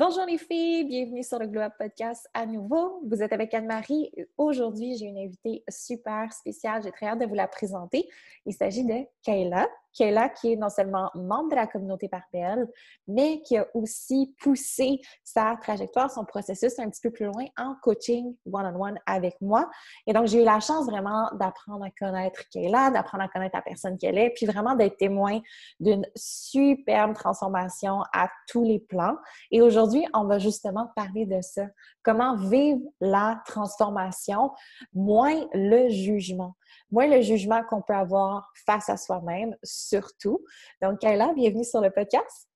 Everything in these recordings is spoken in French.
Bonjour les filles, bienvenue sur le Glow Up Podcast à nouveau. Vous êtes avec Anne-Marie. Aujourd'hui, j'ai une invitée super spéciale. J'ai très hâte de vous la présenter. Il s'agit de Kayla. Kayla, qui est non seulement membre de la communauté Barbell, mais qui a aussi poussé sa trajectoire, son processus un petit peu plus loin en coaching one-on-one avec moi. Et donc, j'ai eu la chance vraiment d'apprendre à connaître Kayla, d'apprendre à connaître la personne qu'elle est, puis vraiment d'être témoin d'une superbe transformation à tous les plans. Et aujourd'hui, on va justement parler de ça. Comment vivre la transformation, moins le jugement moins le jugement qu'on peut avoir face à soi-même, surtout. Donc, Kayla, bienvenue sur le podcast.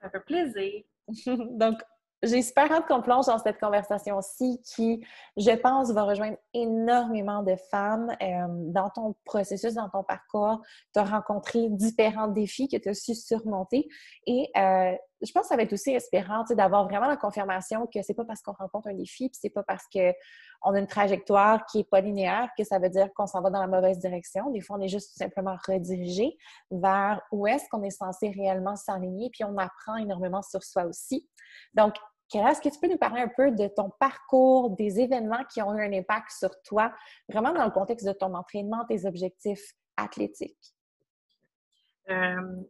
Ça fait plaisir. Donc, j'ai super hâte qu'on plonge dans cette conversation-ci qui, je pense, va rejoindre énormément de femmes. Euh, dans ton processus, dans ton parcours, tu as rencontré différents défis que tu as su surmonter. Et euh, je pense que ça va être aussi espérant d'avoir vraiment la confirmation que c'est pas parce qu'on rencontre un défi, puis c'est pas parce qu'on a une trajectoire qui est pas linéaire que ça veut dire qu'on s'en va dans la mauvaise direction. Des fois, on est juste tout simplement redirigé vers où est-ce qu'on est censé réellement s'enligner, puis on apprend énormément sur soi aussi. Donc, est-ce que tu peux nous parler un peu de ton parcours, des événements qui ont eu un impact sur toi, vraiment dans le contexte de ton entraînement, tes objectifs athlétiques? Euh,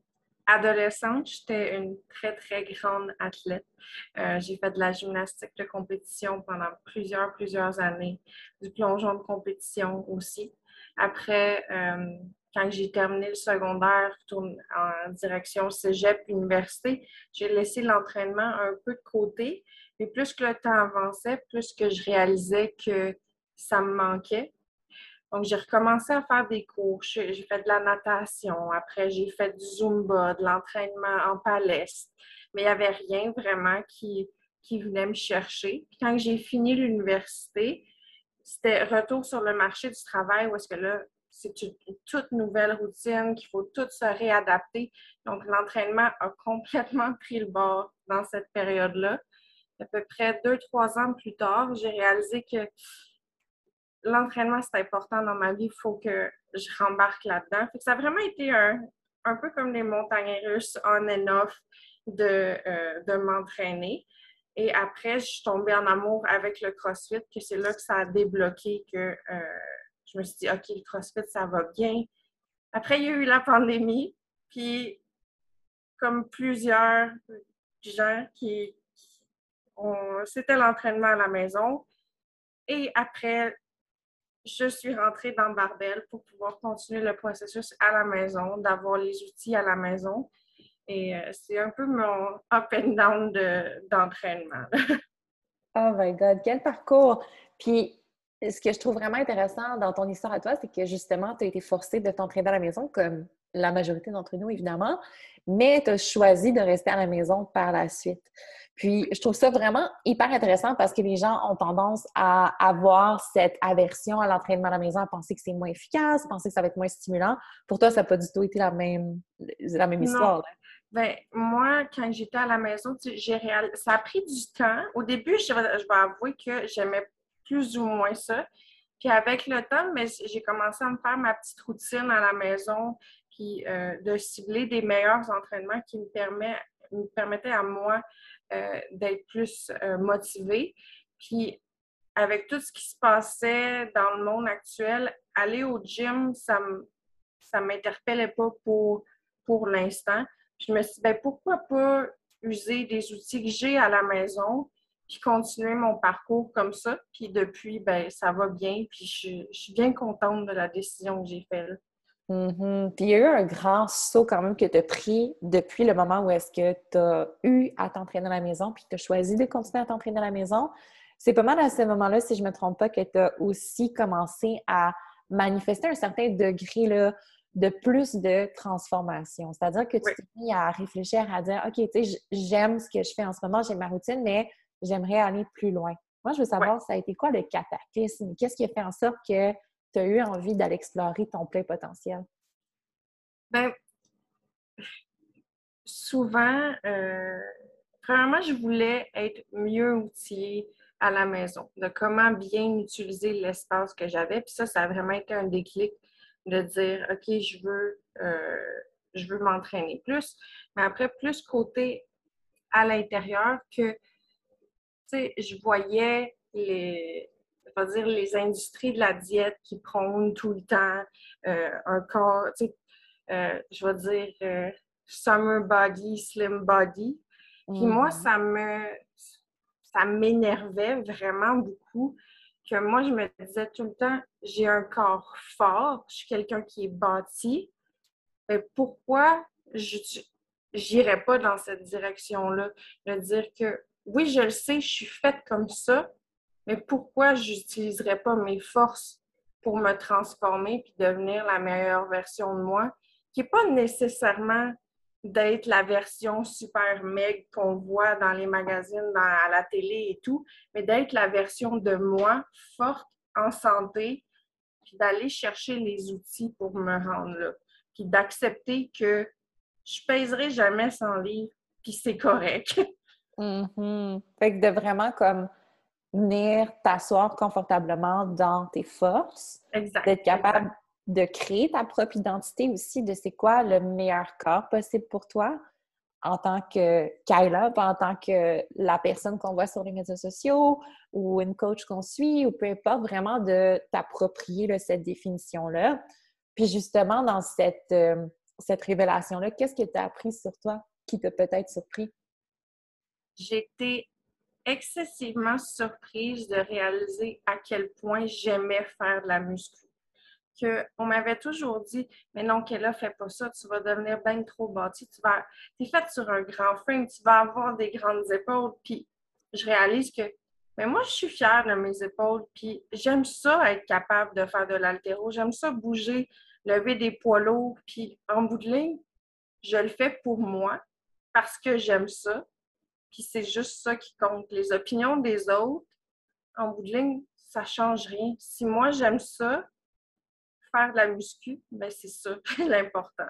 adolescente, j'étais une très, très grande athlète. Euh, j'ai fait de la gymnastique de compétition pendant plusieurs, plusieurs années, du plongeon de compétition aussi. Après, euh, quand j'ai terminé le secondaire, tourne en direction cégep, université, j'ai laissé l'entraînement un peu de côté. Mais plus que le temps avançait, plus que je réalisais que ça me manquait. Donc, j'ai recommencé à faire des cours. J'ai fait de la natation. Après, j'ai fait du Zumba, de l'entraînement en palestre. Mais il n'y avait rien vraiment qui, venait me chercher. Puis quand j'ai fini l'université, c'était retour sur le marché du travail où est-ce que là, c'est une, toute nouvelle routine, qu'il faut tout se réadapter. Donc, l'entraînement a complètement pris le bord dans cette période-là. À peu près deux, trois ans plus tard, j'ai réalisé que l'entraînement, c'est important dans ma vie. Il faut que je rembarque là-dedans. Ça a vraiment été un, un peu comme les montagnes russes on and off de, euh, de m'entraîner. Et après, je suis tombée en amour avec le CrossFit, que c'est là que ça a débloqué que euh, je me suis dit, OK, le CrossFit, ça va bien. Après, il y a eu la pandémie, puis comme plusieurs gens qui, ont, c'était l'entraînement à la maison. Et après, je suis rentrée dans Barbel pour pouvoir continuer le processus à la maison, d'avoir les outils à la maison. Et euh, c'est un peu mon up and down d'entraînement. oh my God, quel parcours! Puis, ce que je trouve vraiment intéressant dans ton histoire à toi, c'est que justement, tu as été forcée de t'entraîner à la maison, comme la majorité d'entre nous, évidemment, mais tu as choisi de rester à la maison par la suite. Puis, je trouve ça vraiment hyper intéressant parce que les gens ont tendance à avoir cette aversion à l'entraînement à la maison, à penser que c'est moins efficace, à penser que ça va être moins stimulant. Pour toi, ça n'a pas du tout été la même, la même histoire. Ben, moi, quand j'étais à la maison, j'ai ça a pris du temps. Au début, je vais, je vais avouer que j'aimais plus ou moins ça. Puis avec le temps, mais j'ai commencé à me faire ma petite routine à la maison, puis euh, de cibler des meilleurs entraînements qui me, permet, me permettaient à moi euh, d'être plus euh, motivée. Puis avec tout ce qui se passait dans le monde actuel, aller au gym, ça ne m'interpellait pas pour, pour l'instant. Je me suis dit, ben, pourquoi pas user des outils que j'ai à la maison puis continuer mon parcours comme ça. Puis depuis, ben ça va bien, puis je, suis bien contente de la décision que j'ai faite. Mm-hmm. Puis il y a eu un grand saut quand même que tu as pris depuis le moment où est-ce que tu as eu à t'entraîner à la maison, puis tu as choisi de continuer à t'entraîner à la maison. C'est pas mal à ce moment-là, si je ne me trompe pas, que tu as aussi commencé à manifester un certain degré là, de plus de transformation. C'est-à-dire que tu t'es mis à réfléchir, à dire, OK, tu sais, j'aime ce que je fais en ce moment, j'aime ma routine, mais j'aimerais aller plus loin. Moi, je veux savoir, ça a été quoi le cataclysme? Qu'est-ce qui a fait en sorte que tu as eu envie d'aller explorer ton plein potentiel? Bien, souvent, euh, premièrement, je voulais être mieux outillée à la maison, de comment bien utiliser l'espace que j'avais. Puis ça, ça a vraiment été un déclic de dire, OK, je veux, euh, je veux m'entraîner plus. Mais après, plus côté à l'intérieur que, tu sais, je voyais les, dire, les industries de la diète qui prônent tout le temps euh, un corps, tu sais, euh, je vais dire summer body, slim body. Puis moi, mm-hmm. ça me, ça m'énervait vraiment beaucoup que moi, je me disais tout le temps, j'ai un corps fort, je suis quelqu'un qui est bâti. Mais pourquoi je n'irais pas dans cette direction-là? De dire que oui, je le sais, je suis faite comme ça, mais pourquoi je n'utiliserais pas mes forces pour me transformer puis devenir la meilleure version de moi, qui n'est pas nécessairement d'être la version super meg qu'on voit dans les magazines, à la télé et tout, mais d'être la version de moi forte, en santé, puis d'aller chercher les outils pour me rendre là. Puis d'accepter que je pèserai jamais sans livre, puis c'est correct. Mm-hmm. Fait que de vraiment comme venir t'asseoir confortablement dans tes forces, d'être capable de créer ta propre identité aussi de c'est quoi le meilleur corps possible pour toi en tant que Kyla, en tant que la personne qu'on voit sur les médias sociaux ou une coach qu'on suit ou peu importe, vraiment de t'approprier cette définition-là. Puis justement, dans cette, euh, cette révélation-là, qu'est-ce que tu as appris sur toi qui t'a peut-être surpris? Été excessivement surprise de réaliser à quel point j'aimais faire de la muscu qu'on m'avait toujours dit Mais non, Kella, fais pas ça, tu vas devenir bien trop bâti, tu vas. es faite sur un grand frame, tu vas avoir des grandes épaules. Puis je réalise que mais moi, je suis fière de mes épaules, puis j'aime ça être capable de faire de l'altéro. J'aime ça bouger, lever des poids lourds, puis en bout de ligne, je le fais pour moi parce que j'aime ça. Puis c'est juste ça qui compte. Les opinions des autres, en bout de ligne, ça change rien. Si moi j'aime ça, faire de la muscu, ben c'est ça l'important.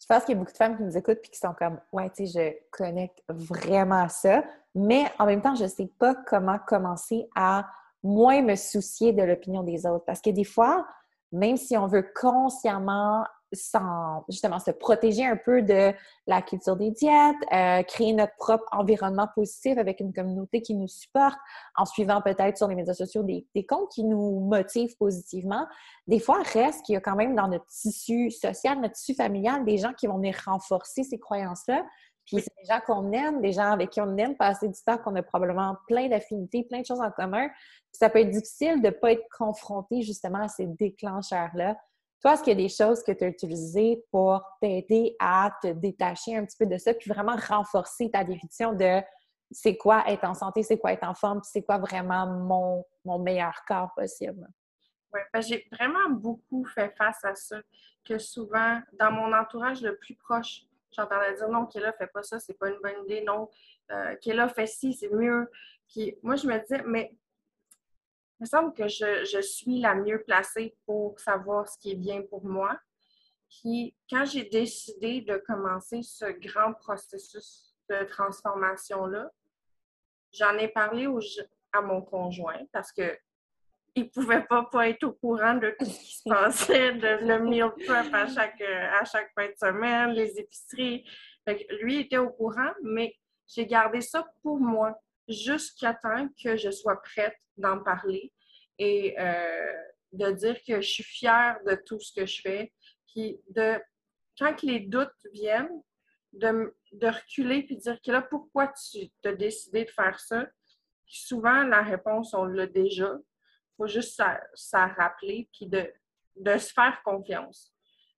Je pense qu'il y a beaucoup de femmes qui nous écoutent et qui sont comme Ouais, tu sais, je connecte vraiment à ça, mais en même temps, je ne sais pas comment commencer à moins me soucier de l'opinion des autres. Parce que des fois, même si on veut consciemment sans justement se protéger un peu de la culture des diètes, euh, créer notre propre environnement positif avec une communauté qui nous supporte, en suivant peut-être sur les médias sociaux des, comptes qui nous motivent positivement. Des fois, reste qu'il y a quand même dans notre tissu social, notre tissu familial, des gens qui vont venir renforcer ces croyances-là. Puis c'est des gens qu'on aime, des gens avec qui on aime passer du temps, qu'on a probablement plein d'affinités, plein de choses en commun. ça peut être difficile de ne pas être confronté justement à ces déclencheurs-là toi, est-ce qu'il y a des choses que tu as utilisées pour t'aider à te détacher un petit peu de ça, puis vraiment renforcer ta définition de c'est quoi être en santé, c'est quoi être en forme, puis c'est quoi vraiment mon, mon meilleur corps possible? Oui, ben j'ai vraiment beaucoup fait face à ça, que souvent, dans mon entourage le plus proche, j'entendais dire non, Kéla, fait pas ça, c'est pas une bonne idée, non, euh, Kéla, fait ci, c'est mieux. Puis moi, je me disais, mais il me semble que je, suis la mieux placée pour savoir ce qui est bien pour moi. Puis, quand j'ai décidé de commencer ce grand processus de transformation-là, j'en ai parlé à mon conjoint parce que il pouvait pas, pas être au courant de tout ce qui se passait, de le meal prep à chaque, à chaque fin de semaine, les épiceries. lui était au courant, mais j'ai gardé ça pour moi jusqu'à temps que je sois prête d'en parler et euh, de dire que je suis fière de tout ce que je fais. Puis de, quand les doutes viennent, de, de reculer puis dire que là, pourquoi tu as décidé de faire ça? souvent, la réponse, on l'a déjà. Il faut juste s'en rappeler puis de, de se faire confiance.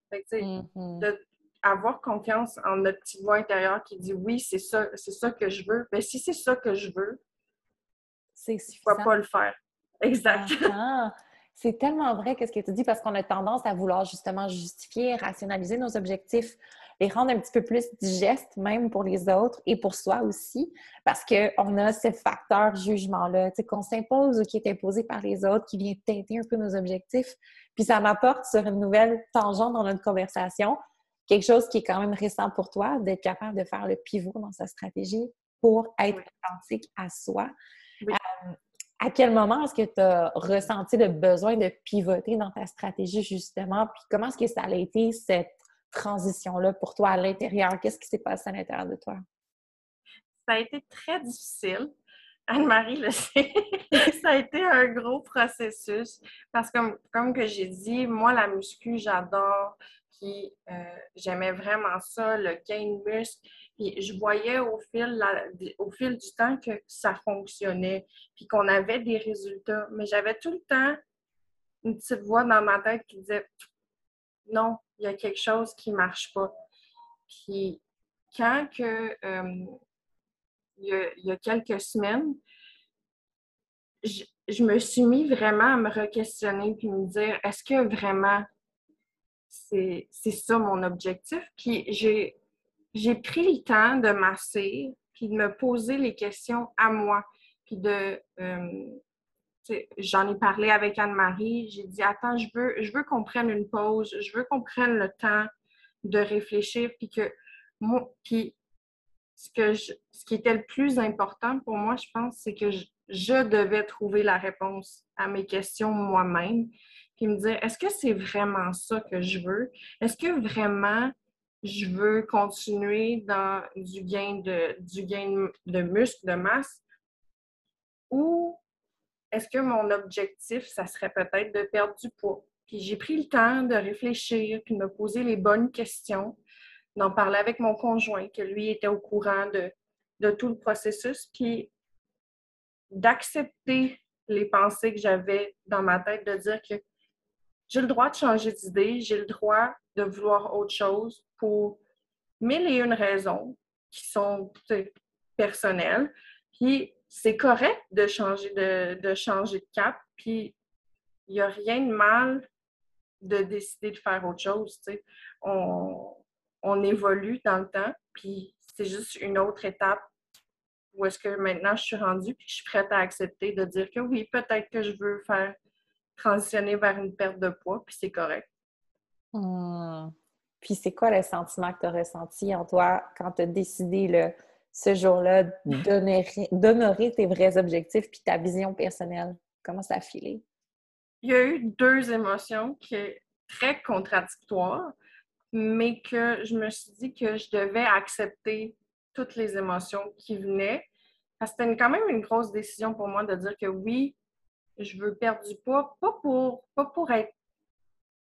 Fait que, mm-hmm. de avoir confiance en notre petite voix intérieure qui dit oui, c'est ça, c'est ça que je veux. Mais si c'est ça que je veux, c'est ne pas le faire. Exact. Ah, c'est tellement vrai qu'est-ce que tu dis parce qu'on a tendance à vouloir justement justifier, rationaliser nos objectifs, les rendre un petit peu plus digestes même pour les autres et pour soi aussi parce qu'on a ce facteur jugement-là qu'on s'impose ou qui est imposé par les autres qui vient teinter un peu nos objectifs. Puis ça m'apporte sur une nouvelle tangente dans notre conversation quelque chose qui est quand même récent pour toi, d'être capable de faire le pivot dans sa stratégie pour être authentique à soi. Euh, à quel moment est-ce que tu as ressenti le besoin de pivoter dans ta stratégie, justement? Puis comment est-ce que ça a été cette transition-là pour toi à l'intérieur? Qu'est-ce qui s'est passé à l'intérieur de toi? Ça a été très difficile. Anne-Marie le sait. ça a été un gros processus parce que, comme que j'ai dit, moi, la muscu, j'adore. Puis euh, j'aimais vraiment ça, le gain de muscle. Puis je voyais au fil, au fil du temps que ça fonctionnait, puis qu'on avait des résultats. Mais j'avais tout le temps une petite voix dans ma tête qui disait non, il y a quelque chose qui ne marche pas. Puis quand que, euh, il, y a, quelques semaines, je, je, me suis mis vraiment à me re-questionner puis me dire est-ce que vraiment c'est ça mon objectif? Puis j'ai pris le temps de masser, puis de me poser les questions à moi, puis de... Euh, j'en ai parlé avec Anne-Marie, j'ai dit, attends, je veux, je veux qu'on prenne une pause, je veux qu'on prenne le temps de réfléchir, puis que moi, puis ce, que ce qui était le plus important pour moi, je pense, c'est que je devais trouver la réponse à mes questions moi-même puis me dire est-ce que c'est vraiment ça que je veux? Est-ce que vraiment je veux continuer dans du gain de, du gain de muscle, de masse? Ou est-ce que mon objectif, ça serait peut-être de perdre du poids? Puis j'ai pris le temps de réfléchir, puis de me poser les bonnes questions, d'en parler avec mon conjoint, que lui était au courant de, de tout le processus, puis d'accepter les pensées que j'avais dans ma tête, de dire que j'ai le droit de changer d'idée, j'ai le droit de vouloir autre chose pour mille et une raisons qui sont personnelles. Puis c'est correct de changer de, de, changer de cap, puis il n'y a rien de mal de décider de faire autre chose. On, on évolue dans le temps, puis c'est juste une autre étape où est-ce que maintenant je suis rendue, puis je suis prête à accepter de dire que oui, peut-être que je veux faire transitionner vers une perte de poids, puis c'est correct. Hmm. Puis c'est quoi le sentiment que tu as ressenti en toi quand tu as décidé le, ce jour-là d'honorer tes vrais objectifs puis ta vision personnelle? Comment ça a filé? Il y a eu deux émotions qui sont très contradictoires, mais que je me suis dit que je devais accepter toutes les émotions qui venaient. Parce que c'était quand même une grosse décision pour moi de dire que oui, je veux perdre du poids, pas pour, pas pour être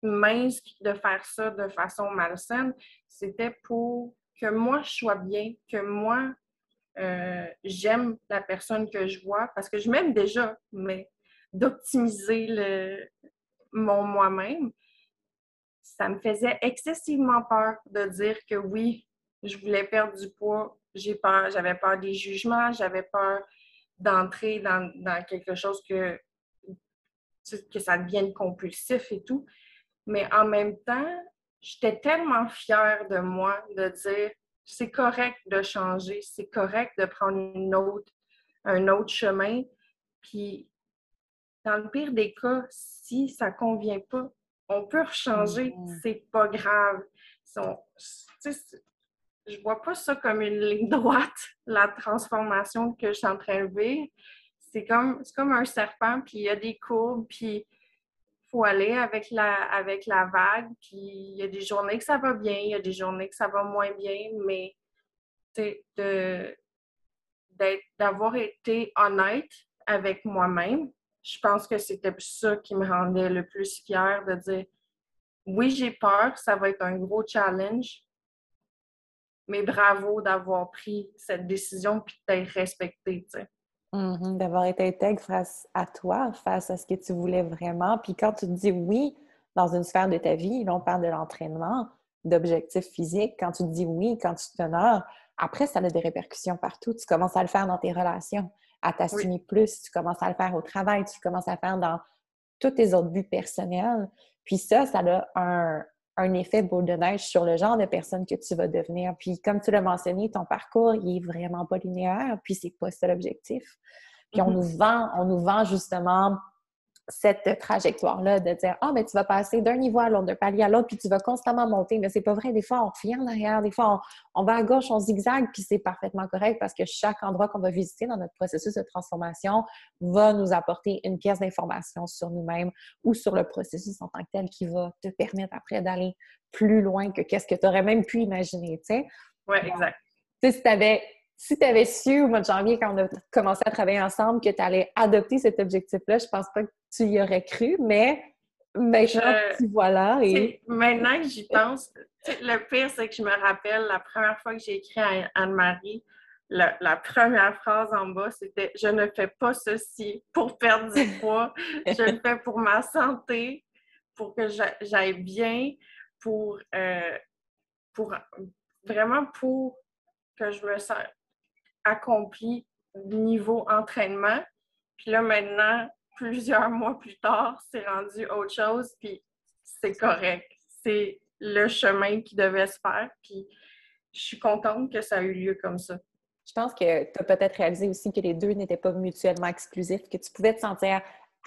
mince de faire ça de façon malsaine, c'était pour que moi je sois bien, que moi euh, j'aime la personne que je vois, parce que je m'aime déjà, mais d'optimiser mon moi-même, ça me faisait excessivement peur de dire que oui, je voulais perdre du poids, j'ai peur, j'avais peur des jugements, j'avais peur d'entrer dans, quelque chose que que ça devienne compulsif et tout. Mais en même temps, j'étais tellement fière de moi de dire c'est correct de changer, c'est correct de prendre autre, un autre chemin. Puis, dans le pire des cas, si ça ne convient pas, on peut rechanger, mm-hmm. c'est pas grave. je vois pas ça comme une ligne droite, la transformation que je suis en train de vivre c'est comme, comme un serpent, puis il y a des courbes, puis il faut aller avec la, avec la vague, puis il y a des journées que ça va bien, il y a des journées que ça va moins bien, mais d'avoir été honnête avec moi-même, je pense que c'était ça qui me rendait le plus fière de dire oui, j'ai peur, ça va être un gros challenge, mais bravo d'avoir pris cette décision puis d'être respecté. Mm-hmm. D'avoir été intègre face à toi, face à ce que tu voulais vraiment. Puis quand tu te dis oui dans une sphère de ta vie, là on parle de l'entraînement, d'objectifs physiques, quand tu te dis oui, quand tu t'honores, après ça a des répercussions partout. Tu commences à le faire dans tes relations, à t'assumer plus, tu commences à le faire au travail, tu commences à le faire dans tous tes autres buts personnels. Puis ça, ça a un, un effet boule de neige sur le genre de personne que tu vas devenir. Puis comme tu l'as mentionné, ton parcours, il est vraiment pas linéaire, puis c'est pas ça l'objectif. Puis on mm-hmm. nous vend, on nous vend justement cette trajectoire-là de dire Ah, mais tu vas passer d'un niveau à l'autre, d'un palier à l'autre, puis tu vas constamment monter. Mais c'est pas vrai. Des fois, on revient en arrière, des fois, on, va à gauche, on zigzag, puis c'est parfaitement correct parce que chaque endroit qu'on va visiter dans notre processus de transformation va nous apporter une pièce d'information sur nous-mêmes ou sur le processus en tant que tel qui va te permettre après d'aller plus loin que qu'est-ce que tu aurais même pu imaginer, tu sais. Oui, exact. Tu sais, si tu avais si tu avais su au mois de janvier, quand on a commencé à travailler ensemble, que tu allais adopter cet objectif-là, je pense pas que tu y aurais cru, mais maintenant, tu voilà. Et... Maintenant que j'y pense, le pire, c'est que je me rappelle la première fois que j'ai écrit à Anne-Marie, la, première phrase en bas, c'était Je ne fais pas ceci pour perdre du poids, je le fais pour ma santé, pour que j'aille bien, pour, euh, pour vraiment pour que je me sente accompli niveau entraînement. Puis là, maintenant, plusieurs mois plus tard, c'est rendu autre chose, puis c'est correct. C'est le chemin qui devait se faire, puis je suis contente que ça a eu lieu comme ça. Je pense que tu as peut-être réalisé aussi que les deux n'étaient pas mutuellement exclusifs, que tu pouvais te sentir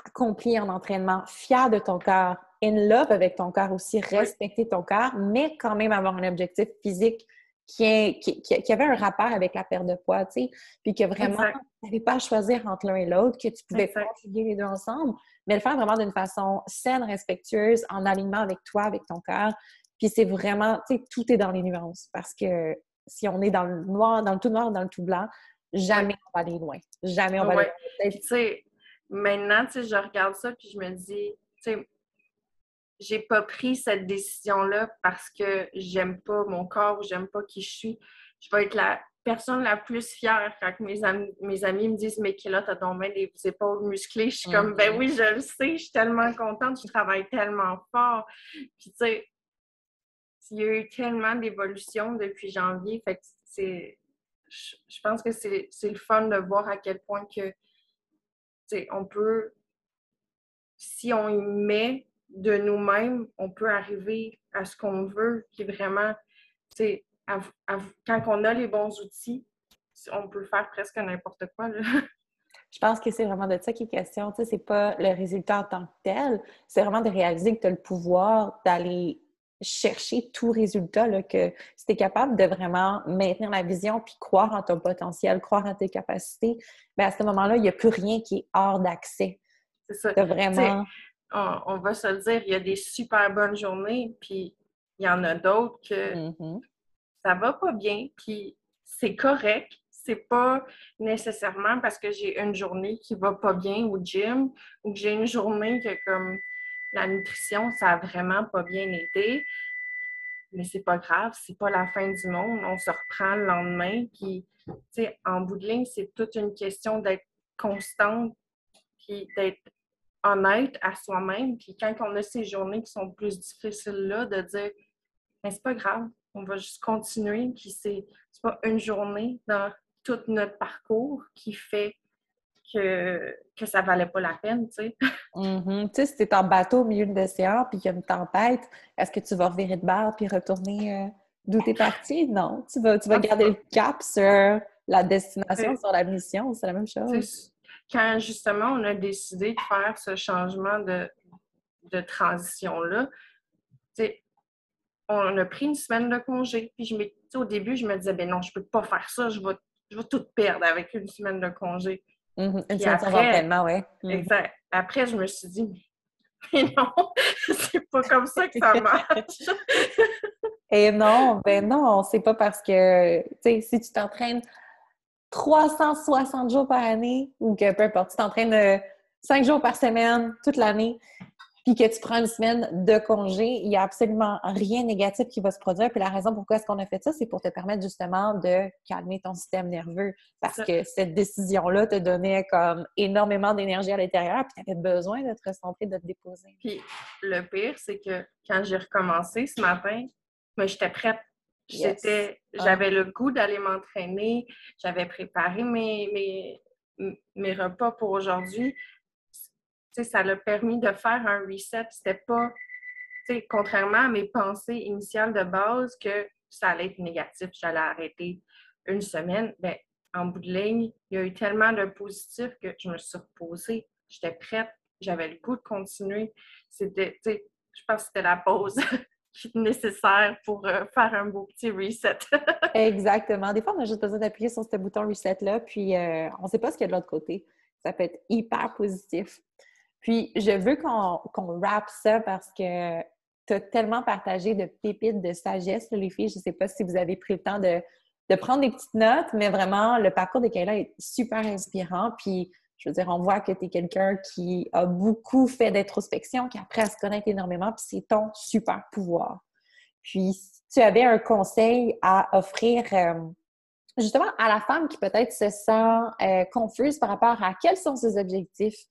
accompli en entraînement, fier de ton corps, in love avec ton corps aussi, respecter ton corps, mais quand même avoir un objectif physique qui, qui, avait un rapport avec la perte de poids, tu sais, puis que vraiment, tu n'avais pas à choisir entre l'un et l'autre, que tu pouvais conjuguer les deux ensemble, mais le faire vraiment d'une façon saine, respectueuse, en alignement avec toi, avec ton cœur. Puis c'est vraiment, tu sais, tout est dans les nuances, parce que si on est dans le noir, dans le tout noir, dans le tout blanc, jamais on va aller loin. Jamais on va aller loin. Tu sais, maintenant, tu sais, je regarde ça, puis je me dis, tu sais, j'ai pas pris cette décision-là parce que j'aime pas mon corps ou j'aime pas qui je suis. Je vais être la personne la plus fière quand mes amis, mes amis me disent Mais là, t'as ton main des épaules musclées. Je suis comme Ben mm-hmm. oui, je le sais, je suis tellement contente, je travaille tellement fort. Puis tu sais, il y a eu tellement d'évolution depuis janvier. Fait que c'est. Je pense que c'est le fun de voir à quel point que on peut, si on y met de nous-mêmes, on peut arriver à ce qu'on veut, qui est vraiment, sais, quand on a les bons outils, on peut faire presque n'importe quoi. Je pense que c'est vraiment de ça qui est question. Tu sais, c'est pas le résultat en tant que tel, c'est vraiment de réaliser que tu as le pouvoir d'aller chercher tout résultat, là, que si tu es capable de vraiment maintenir la vision puis croire en ton potentiel, croire en tes capacités, bien à ce moment-là, il n'y a plus rien qui est hors d'accès. C'est ça. vraiment on, va se le dire, il y a des super bonnes journées, puis il y en a d'autres que mm-hmm. ça va pas bien, puis c'est correct. C'est pas nécessairement parce que j'ai une journée qui va pas bien au gym ou que j'ai une journée que comme la nutrition, ça a vraiment pas bien été. Mais c'est pas grave, c'est pas la fin du monde. On se reprend le lendemain. Puis, tu sais, en bout de ligne, c'est toute une question d'être constante puis d'être honnête à soi-même. Puis quand on a ces journées qui sont plus difficiles-là, de dire, mais c'est pas grave, on va juste continuer. Puis c'est pas une journée dans tout notre parcours qui fait que, que ça valait pas la peine, tu sais. Mm-hmm. Tu sais, si t'es en bateau au milieu de l'océan puis qu'il y a une tempête, est-ce que tu vas revirer de barre puis retourner euh, d'où t'es parti? Non, tu vas, tu vas garder le cap sur la destination, sur la mission, c'est la même chose quand justement on a décidé de faire ce changement de, transition-là, on a pris une semaine de congé. Puis je au début, je me disais, ben non, je peux pas faire ça, je vais, je vais tout perdre avec une semaine de congé. Mm-hmm. Une semaine après, oui. Mm-hmm. Exact. Après, je me suis dit, mais non, c'est pas comme ça que ça marche. Et non, ben non, c'est pas parce que, tu sais, si tu t'entraînes 360 jours par année ou que peu importe, tu t'entraînes 5 jours par semaine toute l'année, puis que tu prends une semaine de congé, il n'y a absolument rien de négatif qui va se produire. Puis la raison pourquoi est-ce qu'on a fait ça, c'est pour te permettre justement de calmer ton système nerveux. Parce que cette décision-là te donnait comme énormément d'énergie à l'intérieur, puis tu avais besoin de te recentrer, de te déposer. Puis le pire, c'est que quand j'ai recommencé ce matin, moi, j'étais prête. J'étais, ah. J'avais le goût d'aller m'entraîner, j'avais préparé mes, mes, mes repas pour aujourd'hui ça l'a permis de faire un reset. C'était pas, contrairement à mes pensées initiales de base, que ça allait être négatif, j'allais arrêter une semaine. Ben, en bout de ligne, il y a eu tellement de positifs que je me suis reposée. J'étais prête, j'avais le goût de continuer. C'était, je pense que c'était la pause nécessaire pour euh, faire un beau petit reset. Exactement. Des fois, on a juste besoin d'appuyer sur ce bouton reset-là, puis euh, on ne sait pas ce qu'il y a de l'autre côté. Ça peut être hyper positif. Puis, je veux qu'on qu ça parce que tu as tellement partagé de pépites de sagesse, les filles. Je ne sais pas si vous avez pris le temps de, prendre des petites notes, mais vraiment, le parcours de Kayla est super inspirant. Puis, je veux dire, on voit que tu es quelqu'un qui a beaucoup fait d'introspection, qui a appris à se connaître énormément, puis c'est ton super pouvoir. Puis, si tu avais un conseil à offrir euh, justement à la femme qui peut-être se sent euh, confuse par rapport à quels sont ses objectifs,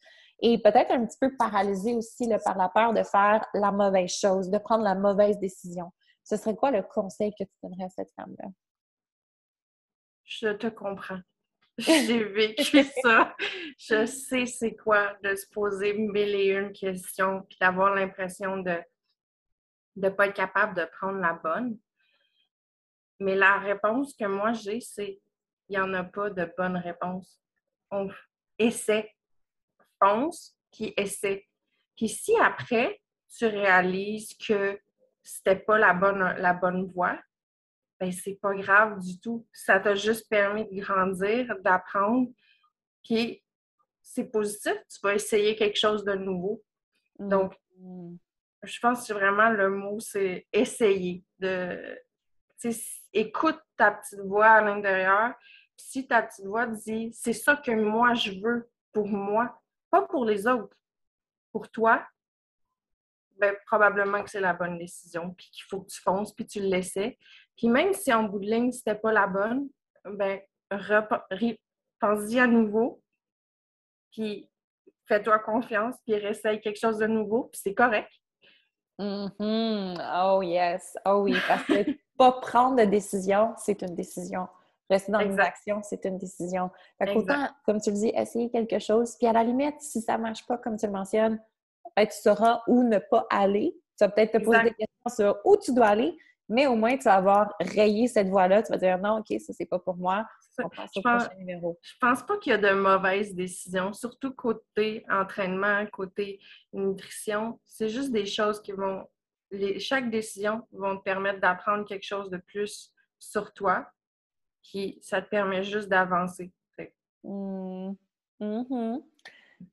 et peut-être un petit peu paralysée aussi par la peur de faire la mauvaise chose, de prendre la mauvaise décision. Ce serait quoi le conseil que tu donnerais à cette femme-là? Je te comprends. J'ai vécu ça. Je sais c'est quoi de se poser mille et une questions puis d'avoir l'impression de ne pas être capable de prendre la bonne. Mais la réponse que moi j'ai, c'est il n'y en a pas de bonne réponse. On essaie pense, puis essaie. Puis si après, tu réalises que c'était pas la bonne, la bonne voie, ben c'est pas grave du tout. Ça t'a juste permis de grandir, d'apprendre. Puis c'est positif, tu vas essayer quelque chose de nouveau. Donc, mm. je pense que vraiment le mot, c'est essayer. De, écoute ta petite voix à l'intérieur. Si ta petite voix dit, c'est ça que moi je veux pour moi, pas pour les autres, pour toi, ben, probablement que c'est la bonne décision, puis qu'il faut que tu fonces, puis tu le laissais. Puis même si en bout de ligne, c'était pas la bonne, ben, pense-y à nouveau, puis fais-toi confiance, puis réessaye quelque chose de nouveau, puis c'est correct. Mm-hmm. Oh yes, oh oui, parce que pas prendre de décision, c'est une décision. Rester dans une action, c'est une décision. Fait autant, comme tu le dis, essayer quelque chose. Puis à la limite, si ça ne marche pas, comme tu le mentionnes, ben, tu sauras où ne pas aller. Tu vas peut-être te poser des questions sur où tu dois aller, mais au moins, tu vas avoir rayé cette voie-là. Tu vas dire non, OK, ça, c'est pas pour moi. On passe au prochain numéro. Je pense pas qu'il y a de mauvaises décisions, surtout côté entraînement, côté nutrition. C'est juste des choses qui vont. chaque décision va te permettre d'apprendre quelque chose de plus sur toi, qui ça te permet juste d'avancer. Mmh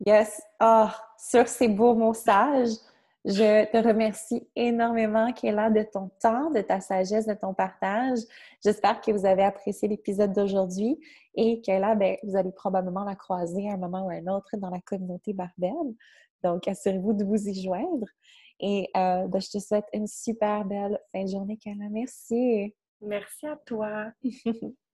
yes. Ah, sur ces beaux mots sages, je te remercie énormément, Kéla, de ton temps, de ta sagesse, de ton partage. J'espère que vous avez apprécié l'épisode d'aujourd'hui et que ben, vous allez probablement la croiser à un moment ou à un autre dans la communauté Barbelle. Donc, assurez-vous de vous y joindre. Et euh, ben, je te souhaite une super belle fin de journée, Kéla. Merci. Merci à toi.